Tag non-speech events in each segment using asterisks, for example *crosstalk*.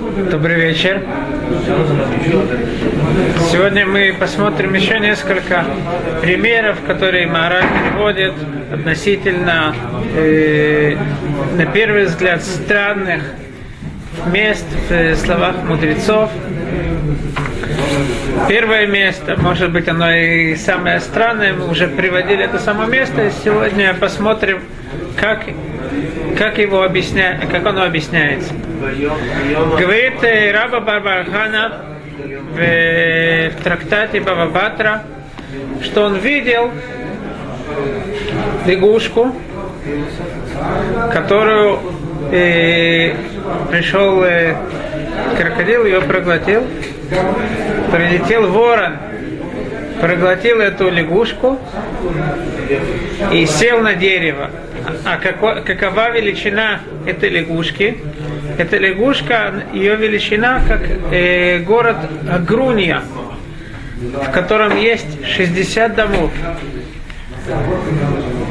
Добрый вечер. Сегодня мы посмотрим еще несколько примеров, которые Мара приводит относительно, э, на первый взгляд, странных мест в словах мудрецов. Первое место, может быть, оно и самое странное, мы уже приводили это само место, и сегодня посмотрим, как, как его объясня, как оно объясняется. Говорит э, Раба Барбархана в, в трактате Бабабатра, что он видел лягушку, которую э, пришел э, крокодил, ее проглотил, прилетел ворон, проглотил эту лягушку и сел на дерево. А како, какова величина этой лягушки? Эта лягушка, ее величина как э, город Агруния, в котором есть 60 домов.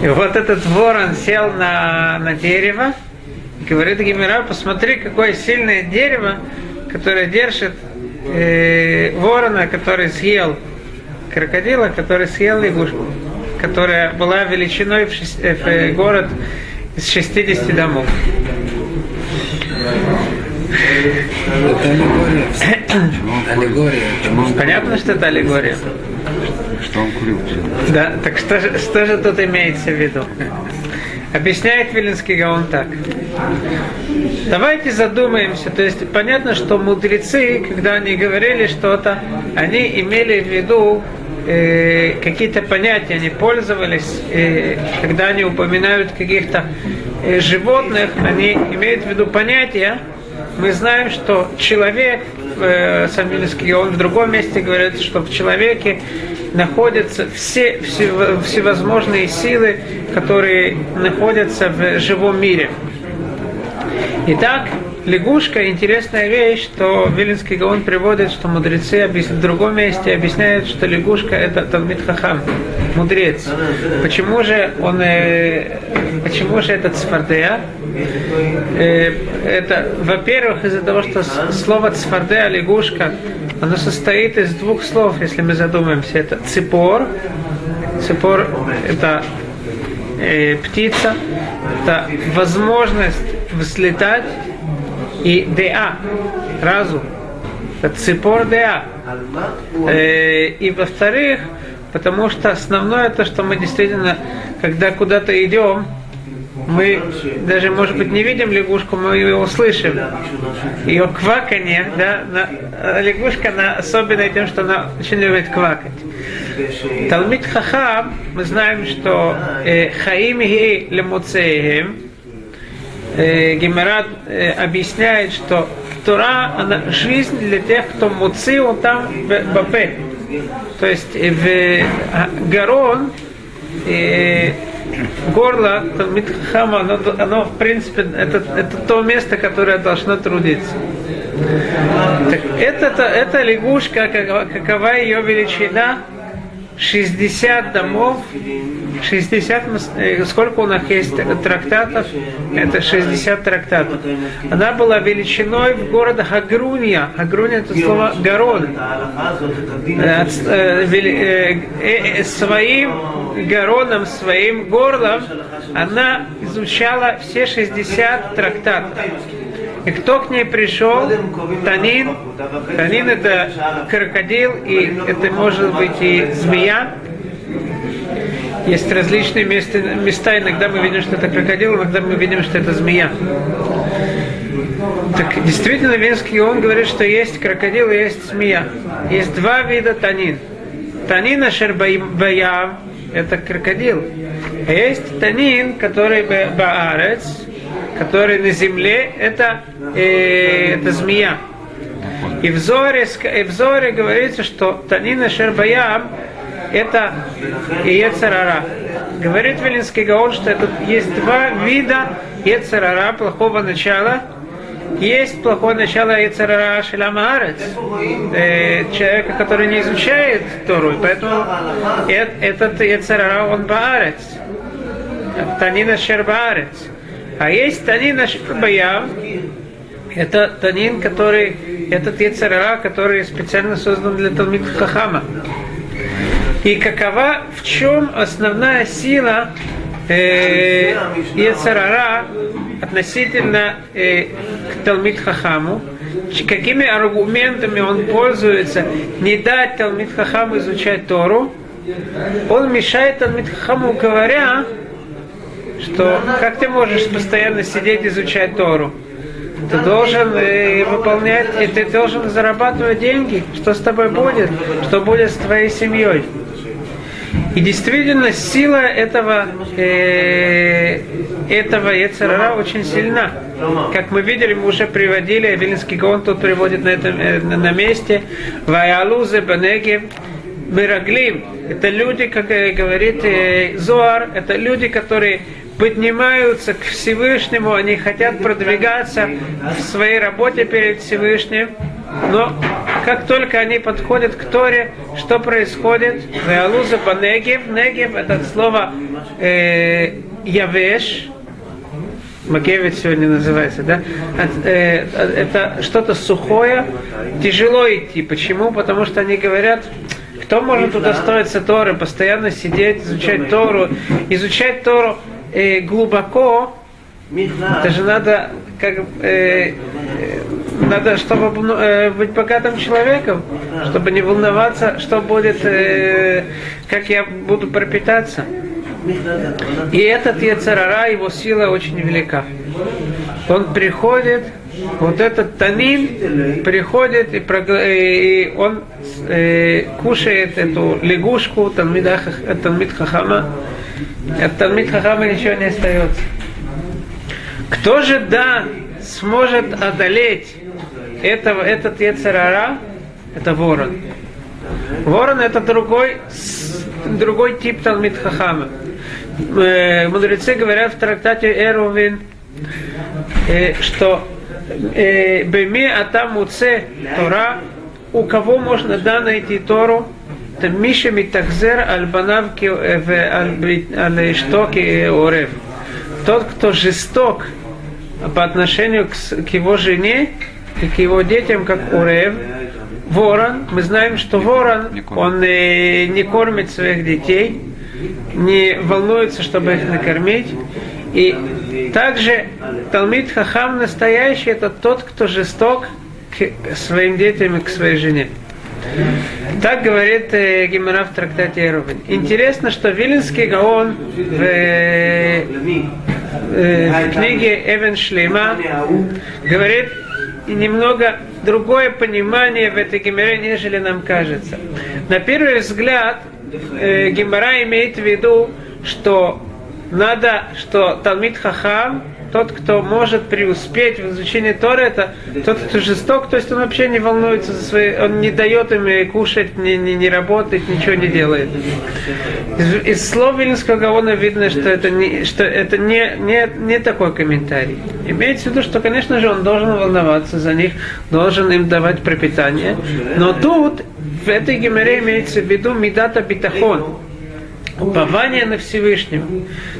И вот этот ворон сел на, на дерево, говорит Гимера, посмотри, какое сильное дерево, которое держит э, ворона, который съел крокодила, который съел лягушку, которая была величиной в, шесть, э, в э, город из 60 домов. Это аллегория. Аллегория. Понятно, что это аллегория? Что он курил все. Да, так что же, что же тут имеется в виду? Объясняет Вилинский Гаон так. Давайте задумаемся. То есть понятно, что мудрецы, когда они говорили что-то, они имели в виду э, какие-то понятия, они пользовались, э, когда они упоминают каких-то э, животных, они имеют в виду понятия. Мы знаем, что человек, э, сам Вилинский Гаон в другом месте говорит, что в человеке находятся все, все всевозможные силы, которые находятся в живом мире. Итак, лягушка интересная вещь, что Вилинский Гаон приводит, что мудрецы в другом месте объясняют, что лягушка это Талмит Хахам, мудрец. Почему же он, э, почему же это цфардея? Э, это, во-первых, из-за того, что слово цфардея, лягушка, оно состоит из двух слов, если мы задумаемся. Это ципор, ципор это э, птица, это возможность взлетать, и деа, разум. Это ципор деа. Э, и во-вторых, потому что основное то, что мы действительно, когда куда-то идем, мы даже, может быть, не видим лягушку, мы ее услышим. Ее кваканье, да, на, лягушка она особенная тем, что она очень любит квакать. Талмит Хахам, мы знаем, что э, Хаим и Лемуцеем, э, Гемерат э, объясняет, что Тора, она жизнь для тех, кто муци, он там Бапе. То есть в Гарон, горло Митхама, оно, оно в принципе, это, это то место, которое должно трудиться. Так это, это лягушка, какова ее величина, 60 домов, 60, э, сколько у нас есть трактатов? Это 60 трактатов. Она была величиной в города Хагруния. Хагруния это слово город. Э, э, своим гороном, своим горлом она изучала все 60 трактатов. И кто к ней пришел? Танин. Танин это крокодил, и это может быть и змея. Есть различные места, места, иногда мы видим, что это крокодил, иногда мы видим, что это змея. Так действительно, Венский он говорит, что есть крокодил и есть змея. Есть два вида танин. Танин ашербаям – это крокодил. А есть танин, который баарец, который на земле, это, э, это змея. И в Зоре, и в Зоре говорится, что Танина Шербаям это Ецарара. Говорит Велинский Гаон, что это есть два вида Ецарара, плохого начала. Есть плохое начало Ецарара Шеламаарец, э, человека, который не изучает Тору, поэтому этот Ецарара, он Баарец. Танина Шербаарец. А есть Танина Шербаям, Это танин, который, этот Ецарара, который специально создан для Талмит Хахама. И какова, в чем основная сила э, Ецарара относительно э, к Талмит Хахаму? Какими аргументами он пользуется не дать Талмит Хахаму изучать Тору? Он мешает Талмит Хахаму, говоря, что как ты можешь постоянно сидеть изучать Тору? Ты должен э, выполнять, и ты должен зарабатывать деньги. Что с тобой будет? Что будет с твоей семьей? И действительно, сила этого, э, этого Ецарара очень сильна. Как мы видели, мы уже приводили, Вилинский Гон тут приводит на, этом, э, на месте, Ваялузе Бенеге, Мираглим. Это люди, как говорит э, Зоар, это люди, которые поднимаются к Всевышнему, они хотят продвигаться в своей работе перед Всевышним, но как только они подходят к Торе, что происходит? Веалуза банегев, негев, это слово э, явеш, Макевич сегодня называется, да? Э, это что-то сухое, тяжело идти. Почему? Потому что они говорят, кто может удостоиться Торы, постоянно сидеть, изучать Тору, изучать Тору э, глубоко, это же надо, как, э, надо, чтобы э, быть богатым человеком, чтобы не волноваться, что будет, э, как я буду пропитаться. И этот Ецарара, его сила очень велика. Он приходит, вот этот танин приходит и, и он э, кушает эту лягушку, Талмид Хахама, от Талмит Хахама ничего не остается. Кто же, да, сможет одолеть этого, этот Ецарара? Это ворон. Ворон это другой, другой тип Талмит Хахама. Э, мудрецы говорят в трактате Эрувин, э, что э, Беми Атам Уце Тора, у кого можно да найти Тору, это Миша Митахзер Аль-Банав Аль-Ишток и Орев. Тот, кто жесток по отношению к, к его жене и к его детям, как Урев, ворон, мы знаем, что ворон, он не кормит своих детей, не волнуется, чтобы их накормить. И также Талмит Хахам настоящий, это тот, кто жесток к своим детям и к своей жене. Так говорит э, Гимара в трактате Эрувин. Интересно, что Вилинский Гаон в, э, э, в книге Эвен Шлейма говорит немного другое понимание в этой Гимаре, нежели нам кажется. На первый взгляд э, Гимара имеет в виду, что надо, что Талмит Хахам тот, кто может преуспеть в изучении Торы, это тот, кто жесток, то есть он вообще не волнуется за свои, он не дает им кушать, не, не, не работать, ничего не делает. Из, из слов Вильнского Гаона видно, что это, не, что это не, не, не такой комментарий. Имеется в виду, что, конечно же, он должен волноваться за них, должен им давать пропитание, но тут в этой геморе имеется в виду медата битахон, упование на Всевышнего.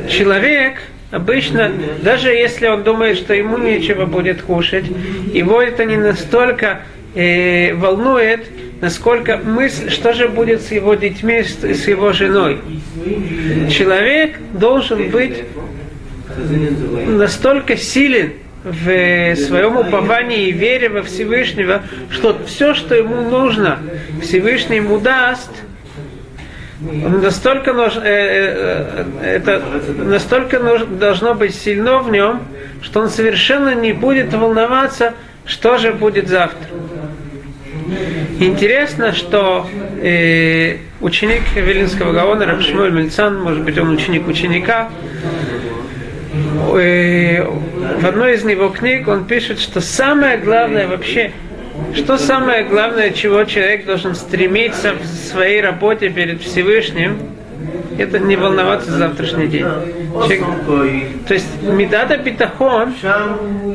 Человек, Обычно, даже если он думает, что ему нечего будет кушать, его это не настолько э, волнует, насколько мысль, что же будет с его детьми, с, с его женой. Человек должен быть настолько силен в своем уповании и вере во Всевышнего, что все, что ему нужно, Всевышний ему даст – настолько нужно, э, э, э, это настолько нужно, должно быть сильно в нем, что он совершенно не будет волноваться, что же будет завтра. Интересно, что э, ученик Велинского Гаона, Рабшмуэль Мельцан, может быть, он ученик ученика, э, в одной из его книг он пишет, что самое главное вообще что самое главное, чего человек должен стремиться в своей работе перед Всевышним, это не волноваться за завтрашний день. Человек, то есть медата питахон,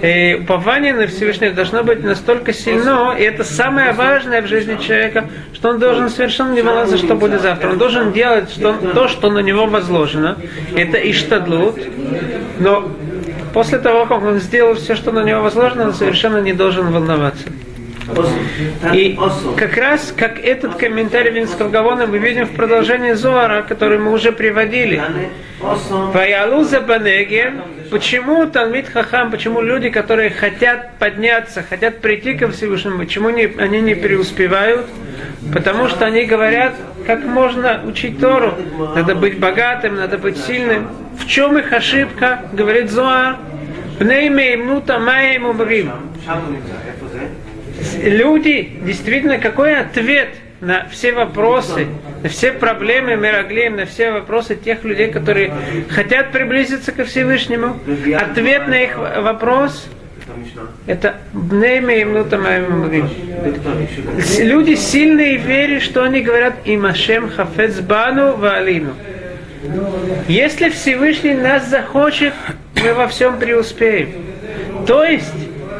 э, упование на Всевышнего должно быть настолько сильно, и это самое важное в жизни человека, что он должен совершенно не волноваться, что будет завтра. Он должен делать что, то, что на него возложено. Это иштадлут, но после того, как он сделал все, что на него возложено, он совершенно не должен волноваться. И как раз, как этот комментарий Винского Гавона мы видим в продолжении Зоара, который мы уже приводили. Ваялуза Банеге, почему Талмит Хахам, почему люди, которые хотят подняться, хотят прийти ко Всевышнему, почему не, они не преуспевают? Потому что они говорят, как можно учить Тору. Надо быть богатым, надо быть сильным. В чем их ошибка, говорит Зоар? Пнеймеймнута маем умрим люди, действительно, какой ответ на все вопросы, на все проблемы Мираглеем, на все вопросы тех людей, которые хотят приблизиться ко Всевышнему. Ответ на их вопрос это и Люди сильные в вере, что они говорят Имашем Хафецбану Валину. Если Всевышний нас захочет, мы во всем преуспеем. То есть,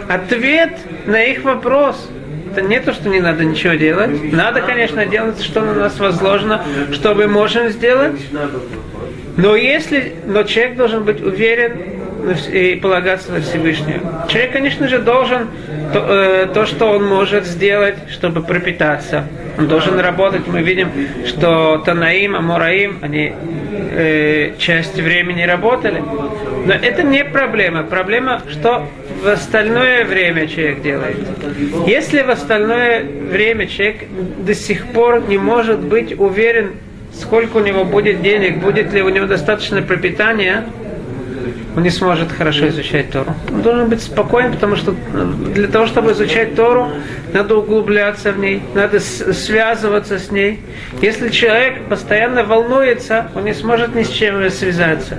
ответ на их вопрос. Это не то, что не надо ничего делать. Надо, конечно, делать, что на нас возложено, что мы можем сделать. Но если, но человек должен быть уверен и полагаться на Всевышнего. Человек, конечно же, должен то, э, то, что он может сделать, чтобы пропитаться. Он должен работать. Мы видим, что Танаим, Амураим, они э, часть времени работали. Но это не проблема. Проблема, что в остальное время человек делает. Если в остальное время человек до сих пор не может быть уверен, сколько у него будет денег, будет ли у него достаточно пропитания, он не сможет хорошо изучать Тору. Он должен быть спокоен, потому что для того, чтобы изучать Тору, надо углубляться в ней, надо связываться с ней. Если человек постоянно волнуется, он не сможет ни с чем связаться.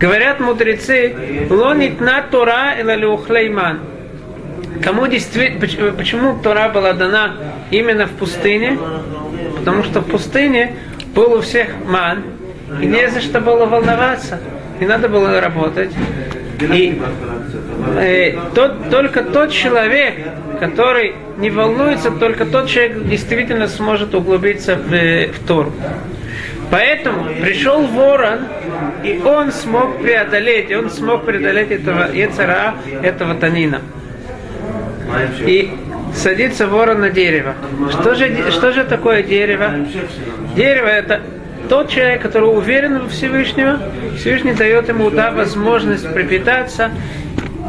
Говорят мудрецы, лонит на Тора или люхлейман. Кому действительно, почему Тора была дана именно в пустыне? Потому что в пустыне был у всех ман, и не за что было волноваться не надо было работать. И э, тот, только тот человек, который не волнуется, только тот человек действительно сможет углубиться в, в Тору. Поэтому пришел ворон, и он смог преодолеть, он смог преодолеть этого Ецара, этого Танина. И садится ворон на дерево. Что же, что же такое дерево? Дерево это тот человек, который уверен в Всевышнего, Всевышний дает ему да, возможность пропитаться,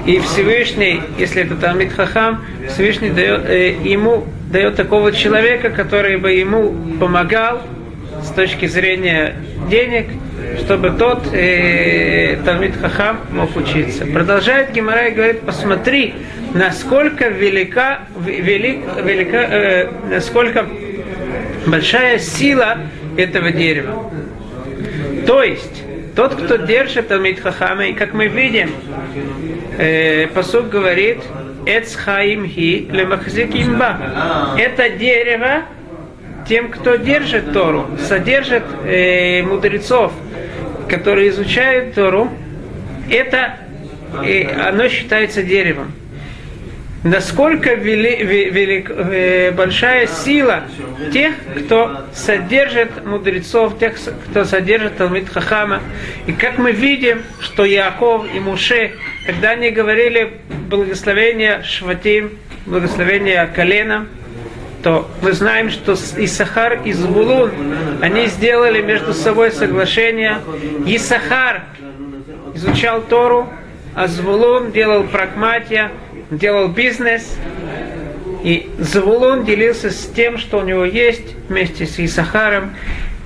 и Всевышний, если это Талмит Хахам, Всевышний дает, э, ему дает такого человека, который бы ему помогал с точки зрения денег, чтобы тот э, Талмит Хахам мог учиться. Продолжает Гимара и говорит, посмотри, насколько велика, велик, велика, э, насколько большая сила этого дерева. То есть, тот, кто держит Талмит Хахама, и как мы видим, э, посуд говорит, Эц хаим хи лемахзик имба. Это дерево тем, кто держит Тору, содержит э, мудрецов, которые изучают Тору, это э, оно считается деревом насколько вели, велик, э, большая сила тех, кто содержит мудрецов, тех, кто содержит Талмит Хахама. И как мы видим, что Яков и Муше, когда они говорили благословение Шватим, благословение колена, то мы знаем, что Исахар и Звулун, они сделали между собой соглашение. Исахар изучал Тору, а Звулун делал прагматия, делал бизнес, и Завулон делился с тем, что у него есть, вместе с Исахаром.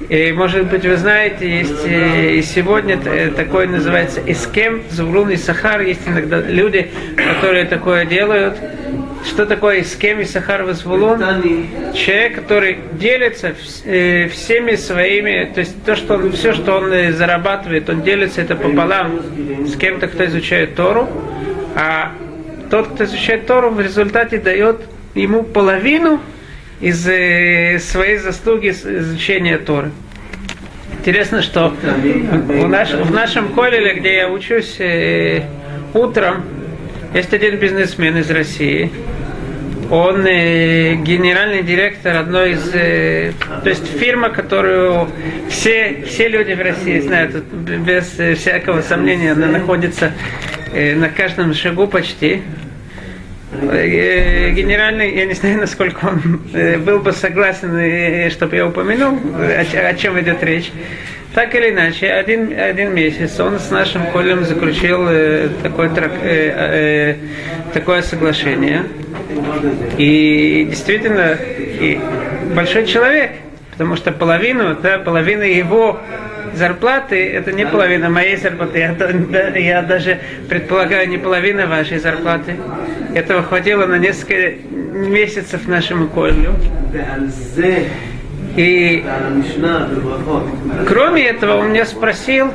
И, может быть, вы знаете, есть и сегодня такое называется эскем, Завулон и Сахар. Есть иногда люди, которые такое делают. Что такое эскем и Сахар Звулон? Человек, который делится э, всеми своими, то есть то, что он, все, что он э, зарабатывает, он делится это пополам с кем-то, кто изучает Тору. А тот, кто изучает Тору, в результате дает ему половину из э, своей заслуги изучения Торы. Интересно, что в, наш, в нашем коллеле, где я учусь утром, есть один бизнесмен из России. Он э, генеральный директор одной из, э, то есть фирма, которую все, все люди в России знают, без э, всякого сомнения, она находится э, на каждом шагу почти. Э, генеральный, я не знаю, насколько он э, был бы согласен, э, чтобы я упомянул, о, о чем идет речь. Так или иначе, один, один месяц он с нашим Колем заключил э, такой, трак, э, э, такое соглашение. И действительно, и большой человек, потому что половину, да, половина его зарплаты, это не половина моей зарплаты, я, я даже предполагаю, не половина вашей зарплаты. Этого хватило на несколько месяцев нашему Колю. И кроме этого он меня спросил,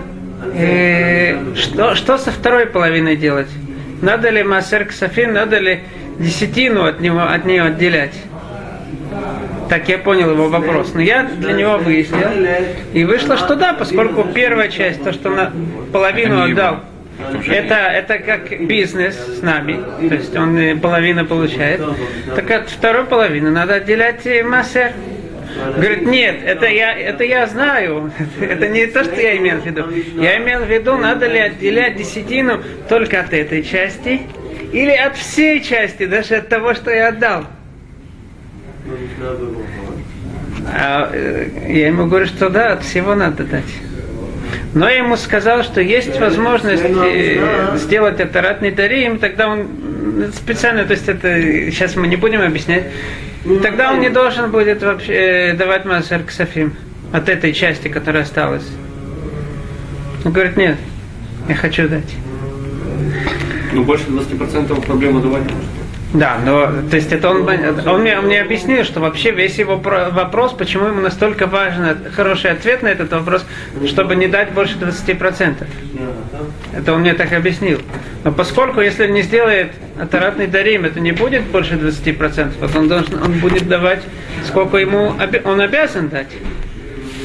э, что, что со второй половиной делать. Надо ли Масер Ксафин, надо ли десятину от, него, от нее отделять. Так я понял его вопрос. Но я для него выяснил. И вышло, что да, поскольку первая часть, то, что на половину отдал, это, это как бизнес с нами, то есть он половину получает. Так от второй половины надо отделять массер. Говорит, нет, это я, это я знаю. Это не то, что я имел в виду. Я имел в виду, надо ли отделять десятину только от этой части или от всей части, даже от того, что я отдал. А, э, я ему говорю, что да, от всего надо дать. Но я ему сказал, что есть возможность э, сделать это ратный тарим, тогда он специально, то есть это сейчас мы не будем объяснять, тогда он не должен будет вообще э, давать Мазар Ксафим от этой части, которая осталась. Он говорит, нет, я хочу дать. Ну, больше 20% проблема давать может. Да, но то есть это он, он мне, он мне объяснил, что вообще весь его вопрос, почему ему настолько важен хороший ответ на этот вопрос, чтобы не дать больше 20%. Это он мне так объяснил. Но поскольку, если не сделает атаратный дарим, это не будет больше 20%, вот он, должен, он будет давать, сколько ему он обязан дать.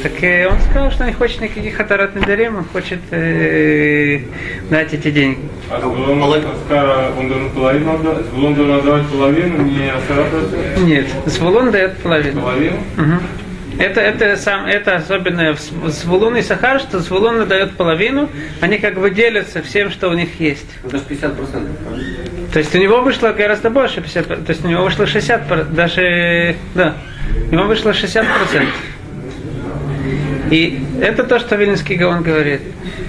Так э, он сказал, что не хочет никаких атарат дарим, он хочет э, дать эти деньги. А он должен половину отдать? Звулон должен отдавать половину, не асарат Нет, Звулон дает половину. Половину? Угу. Это, это, сам, это особенное в Звулун и Сахар, что Звулун дает половину, они как бы делятся всем, что у них есть. Ну, даже 50%. То есть у него вышло гораздо больше 50%, то есть у него вышло 60%, даже, да, у него вышло 60%. И это то, что Вильнинский Гаон говорит,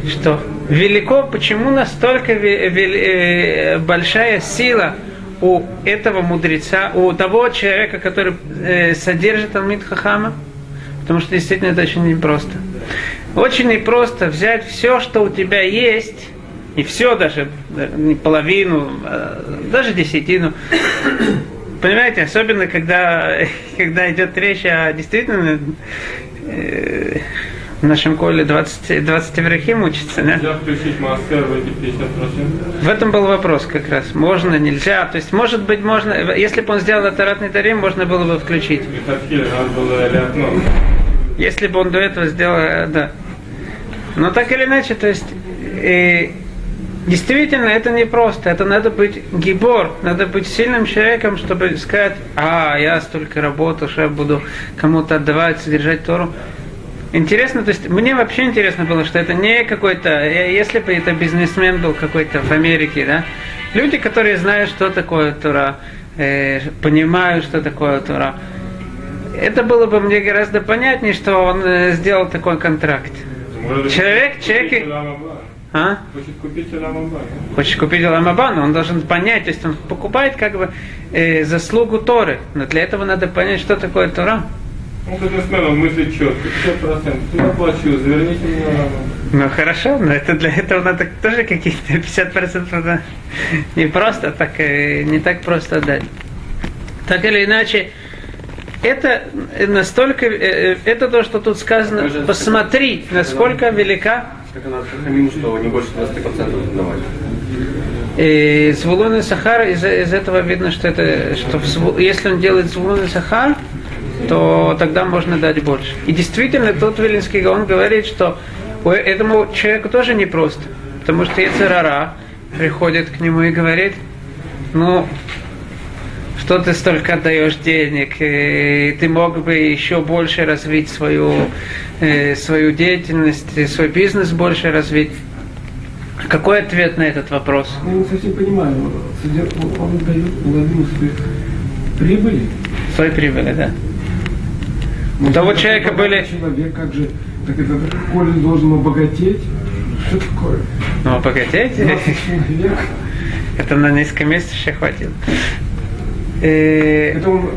что велико, почему настолько э, большая сила у этого мудреца, у того человека, который э, содержит Алмид Хахама, потому что действительно это очень непросто. Очень непросто взять все, что у тебя есть, и все даже, не половину, а даже десятину. Понимаете, особенно когда, *laughs* когда идет речь о действительно в нашем коле 20, 20 еврахим учится, да? Нельзя включить мастер в эти 50%? В этом был вопрос как раз. Можно, нельзя. То есть, может быть, можно, если бы он сделал атаратный тарим, можно было бы включить. Если бы он до этого сделал, э, да. Но так или иначе, то есть, э, Действительно, это не просто. Это надо быть гибор, надо быть сильным человеком, чтобы сказать, а, я столько работал, что я буду кому-то отдавать, содержать Тору. Интересно, то есть мне вообще интересно было, что это не какой-то, э, если бы это бизнесмен был какой-то в Америке, да, люди, которые знают, что такое Тора, э, понимают, что такое Тора, это было бы мне гораздо понятнее, что он э, сделал такой контракт. Человек, человек... А? Хочет купить Ламаба. Хочет купить Ламаба, но он должен понять, то есть он покупает как бы э, заслугу Торы. Но для этого надо понять, что такое Тора. Ну, бизнесмен, он мыслит четко, 50%. Я плачу, заверните мне Ну хорошо, но это для этого надо тоже какие-то *laughs* 50% да, не просто так, э, не так просто дать. Так или иначе, это настолько, э, э, это то, что тут сказано, посмотри, насколько велика как она хамим, что не больше 20% давать. И Звулун и Сахар, из, из этого видно, что это, что в, если он делает Звулун и Сахар, то тогда можно дать больше. И действительно, тот Вилинский он говорит, что этому человеку тоже непросто, потому что Яцерара приходит к нему и говорит, ну, что ты столько отдаешь денег, и ты мог бы еще больше развить свою, э, свою деятельность, свой бизнес больше развить. Какой ответ на этот вопрос? Я не совсем понимаю. Он дает половину своих прибыли. Свои прибыли, да. У того человека были... Человек, как же, так это, Коля должен обогатеть. Что такое? Ну, погодите. 20 человек. *laughs* Это на несколько месяцев еще хватило. Э, Это он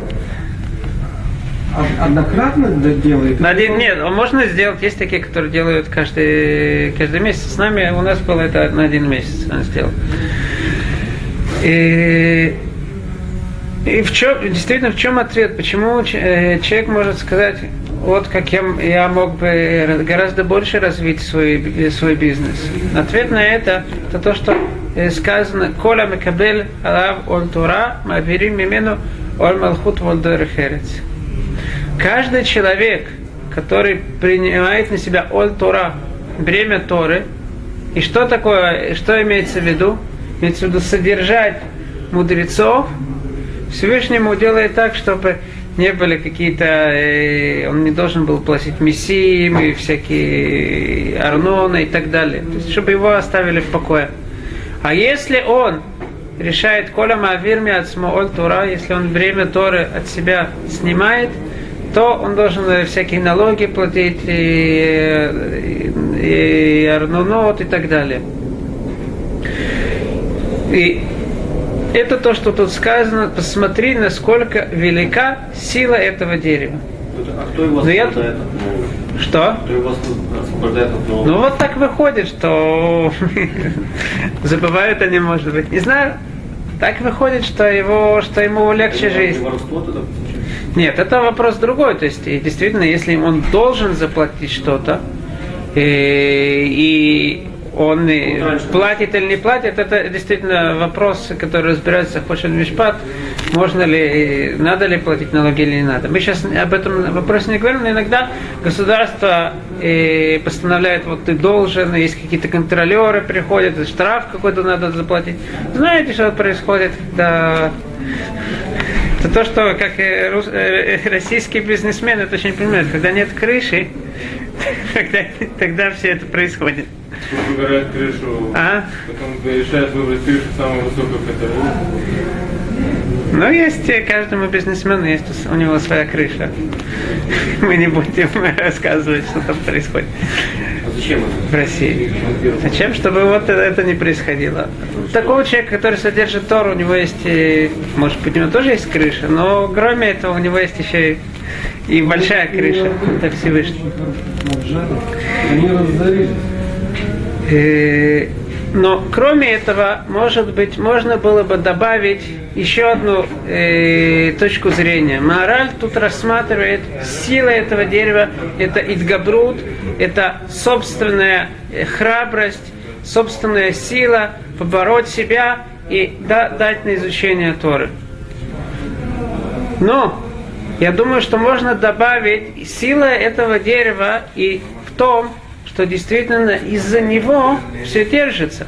од- однократно делает? Один, нет, можно сделать, есть такие, которые делают каждый, каждый месяц. С нами у нас было это на один месяц он сделал. И, и в чем, действительно, в чем ответ? Почему э, человек может сказать, вот как я, я мог бы ра- гораздо больше развить свой, свой бизнес? Ответ на это, это то, что сказано, Коля Мекабель Алав Оль Тура, Мавирим Мимену Оль Малхут Волдер Херец. Каждый человек, который принимает на себя Оль Тора, бремя Торы, и что такое, что имеется в виду? Имеется в виду содержать мудрецов, Всевышнему делает так, чтобы не были какие-то, э, он не должен был платить мессиим и всякие арноны и так далее. То есть, чтобы его оставили в покое. А если он решает коля маавирми от смооль тура, если он время Торы от себя снимает, то он должен э, всякие налоги платить, и, и, и арнунот и так далее. И это то, что тут сказано. Посмотри, насколько велика сила этого дерева. А кто его Ну, я освобождает от налогов? Что? Кто его освобождает от налогов? Ну вот так выходит, что забывают они, может быть. Не знаю. Так выходит, что его, что ему легче Это жизнь. Воровство тогда получается? Нет, это вопрос другой. То есть, и действительно, если он должен заплатить что-то, и, и он и платит или не платит, это действительно вопрос, который разбирается Хошин Мишпат, можно ли, надо ли платить налоги или не надо. Мы сейчас об этом вопросе не говорим, но иногда государство э, постановляет, вот ты должен, есть какие-то контролеры приходят, штраф какой-то надо заплатить. Знаете, что происходит, когда это то, что как э, э, российские бизнесмены это очень понимают, когда нет крыши, *laughs* тогда, тогда все это происходит. Выбирает крышу, А? потом решает выбрать крышу самую высокую, которую Но есть э, каждому бизнесмену есть у него своя крыша. *laughs* Мы не будем *laughs* рассказывать, что там происходит А зачем это? в России. Зачем? Чтобы вот это- не происходило. Такого человека, который содержит Тор, у него есть, э, может быть, у него тоже есть крыша, но кроме этого у него есть еще и, большая крыша. Это Всевышний. Они разорились. Э, Но кроме этого, может быть, можно было бы добавить еще одну э, точку зрения. Мораль тут рассматривает сила этого дерева, это идгабрут, это собственная э, храбрость, собственная сила побороть себя и да- дать на изучение Торы. Но я думаю, что можно добавить сила этого дерева и в том, что действительно из-за него все держится.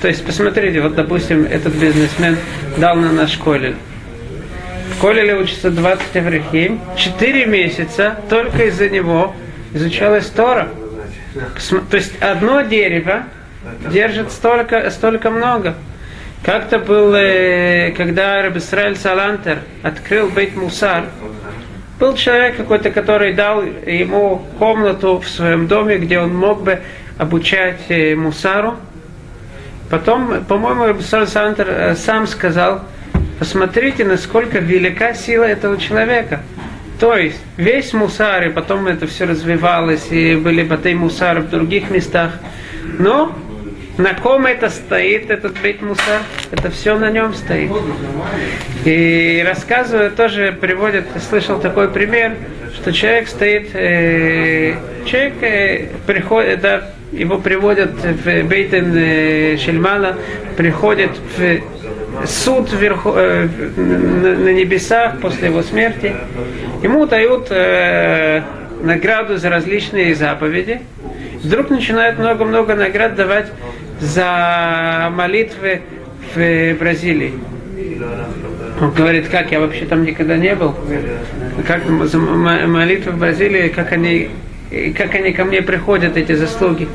То есть, посмотрите, вот, допустим, этот бизнесмен дал на наш колель. В колеле учится 20 аврихим. 4 месяца только из-за него изучалась Тора. То есть, одно дерево держит столько, столько много. Как-то был, э, когда Рабисраэль Салантер открыл Бейт Мусар, был человек какой-то, который дал ему комнату в своем доме, где он мог бы обучать э, Мусару. Потом, по-моему, Салантер э, сам сказал, посмотрите, насколько велика сила этого человека. То есть весь мусар, и потом это все развивалось, и были батей мусары в других местах. Но на ком это стоит, этот бейт мусар? Это все на нем стоит. И рассказывают, тоже приводят, я слышал такой пример, что человек стоит, э, человек э, приходит, да, его приводят в Бейтен э, Шельмана, приходит в суд вверху, э, на, небесах после его смерти. Ему дают э, награду за различные заповеди. Вдруг начинают много-много наград давать за молитвы в Бразилии. Он говорит, как я вообще там никогда не был. Как молитвы в Бразилии, как они, как они ко мне приходят, эти заслуги.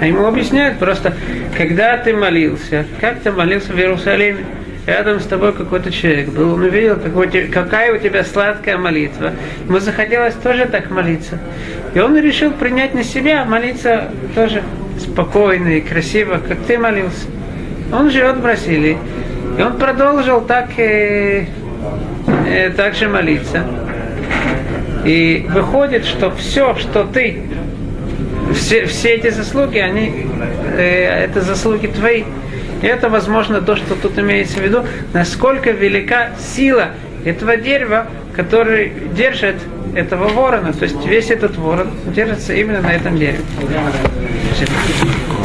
А ему объясняют просто, когда ты молился, как ты молился в Иерусалиме, рядом с тобой какой-то человек был, он увидел, какая у тебя сладкая молитва. Ему захотелось тоже так молиться. И он решил принять на себя, молиться тоже спокойно и красиво, как ты молился. Он живет в Бразилии. И он продолжил так, э, э, так же молиться. И выходит, что все, что ты, все, все эти заслуги, они, э, это заслуги твои. И это, возможно, то, что тут имеется в виду, насколько велика сила этого дерева, который держит этого ворона. То есть весь этот ворон держится именно на этом дереве. Спасибо.